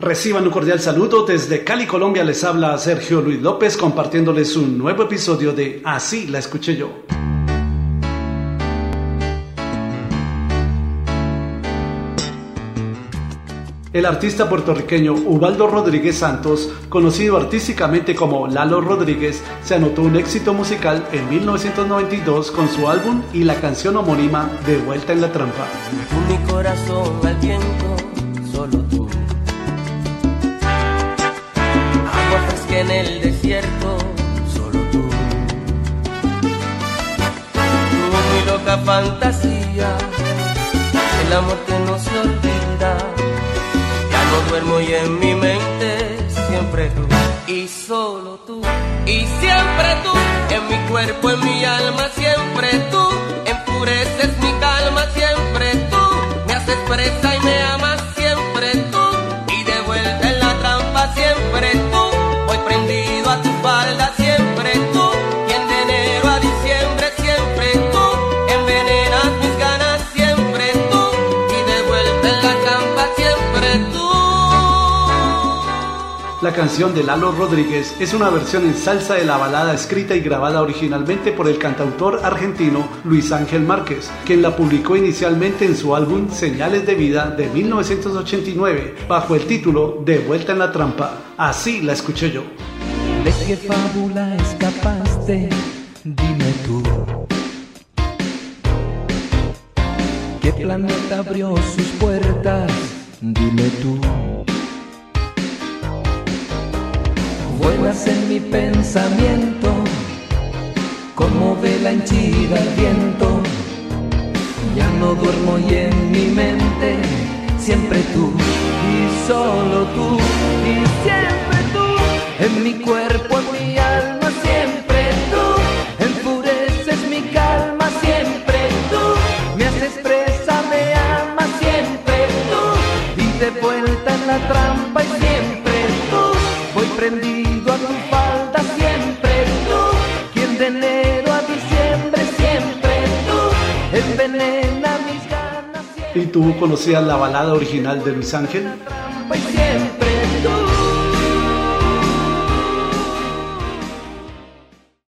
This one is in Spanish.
Reciban un cordial saludo desde Cali, Colombia. Les habla Sergio Luis López compartiéndoles un nuevo episodio de Así la escuché yo. El artista puertorriqueño Ubaldo Rodríguez Santos, conocido artísticamente como Lalo Rodríguez, se anotó un éxito musical en 1992 con su álbum y la canción homónima De Vuelta en la Trampa. Mi corazón al viento, el desierto, solo tú. Tu mi loca fantasía, el amor que no se olvida. Ya no duermo y en mi mente siempre tú y solo tú. Y siempre tú, en mi cuerpo, en mi alma, siempre tú. La canción de Lalo Rodríguez es una versión en salsa de la balada escrita y grabada originalmente por el cantautor argentino Luis Ángel Márquez, quien la publicó inicialmente en su álbum Señales de Vida de 1989 bajo el título De Vuelta en la Trampa. Así la escuché yo. ¿De qué fábula escapaste? Dime tú. ¿Qué planeta abrió sus puertas? Dime tú. Vuelas en mi pensamiento, como vela henchida al viento. Ya no duermo y en mi mente, siempre tú y solo tú y siempre tú. En mi cuerpo, en mi alma, siempre tú. Enfureces mi calma, siempre tú. Me haces presa, me amas, siempre tú. Y de vuelta en la trampa y siempre ¿Y tú conocías la balada original de Luis Ángel?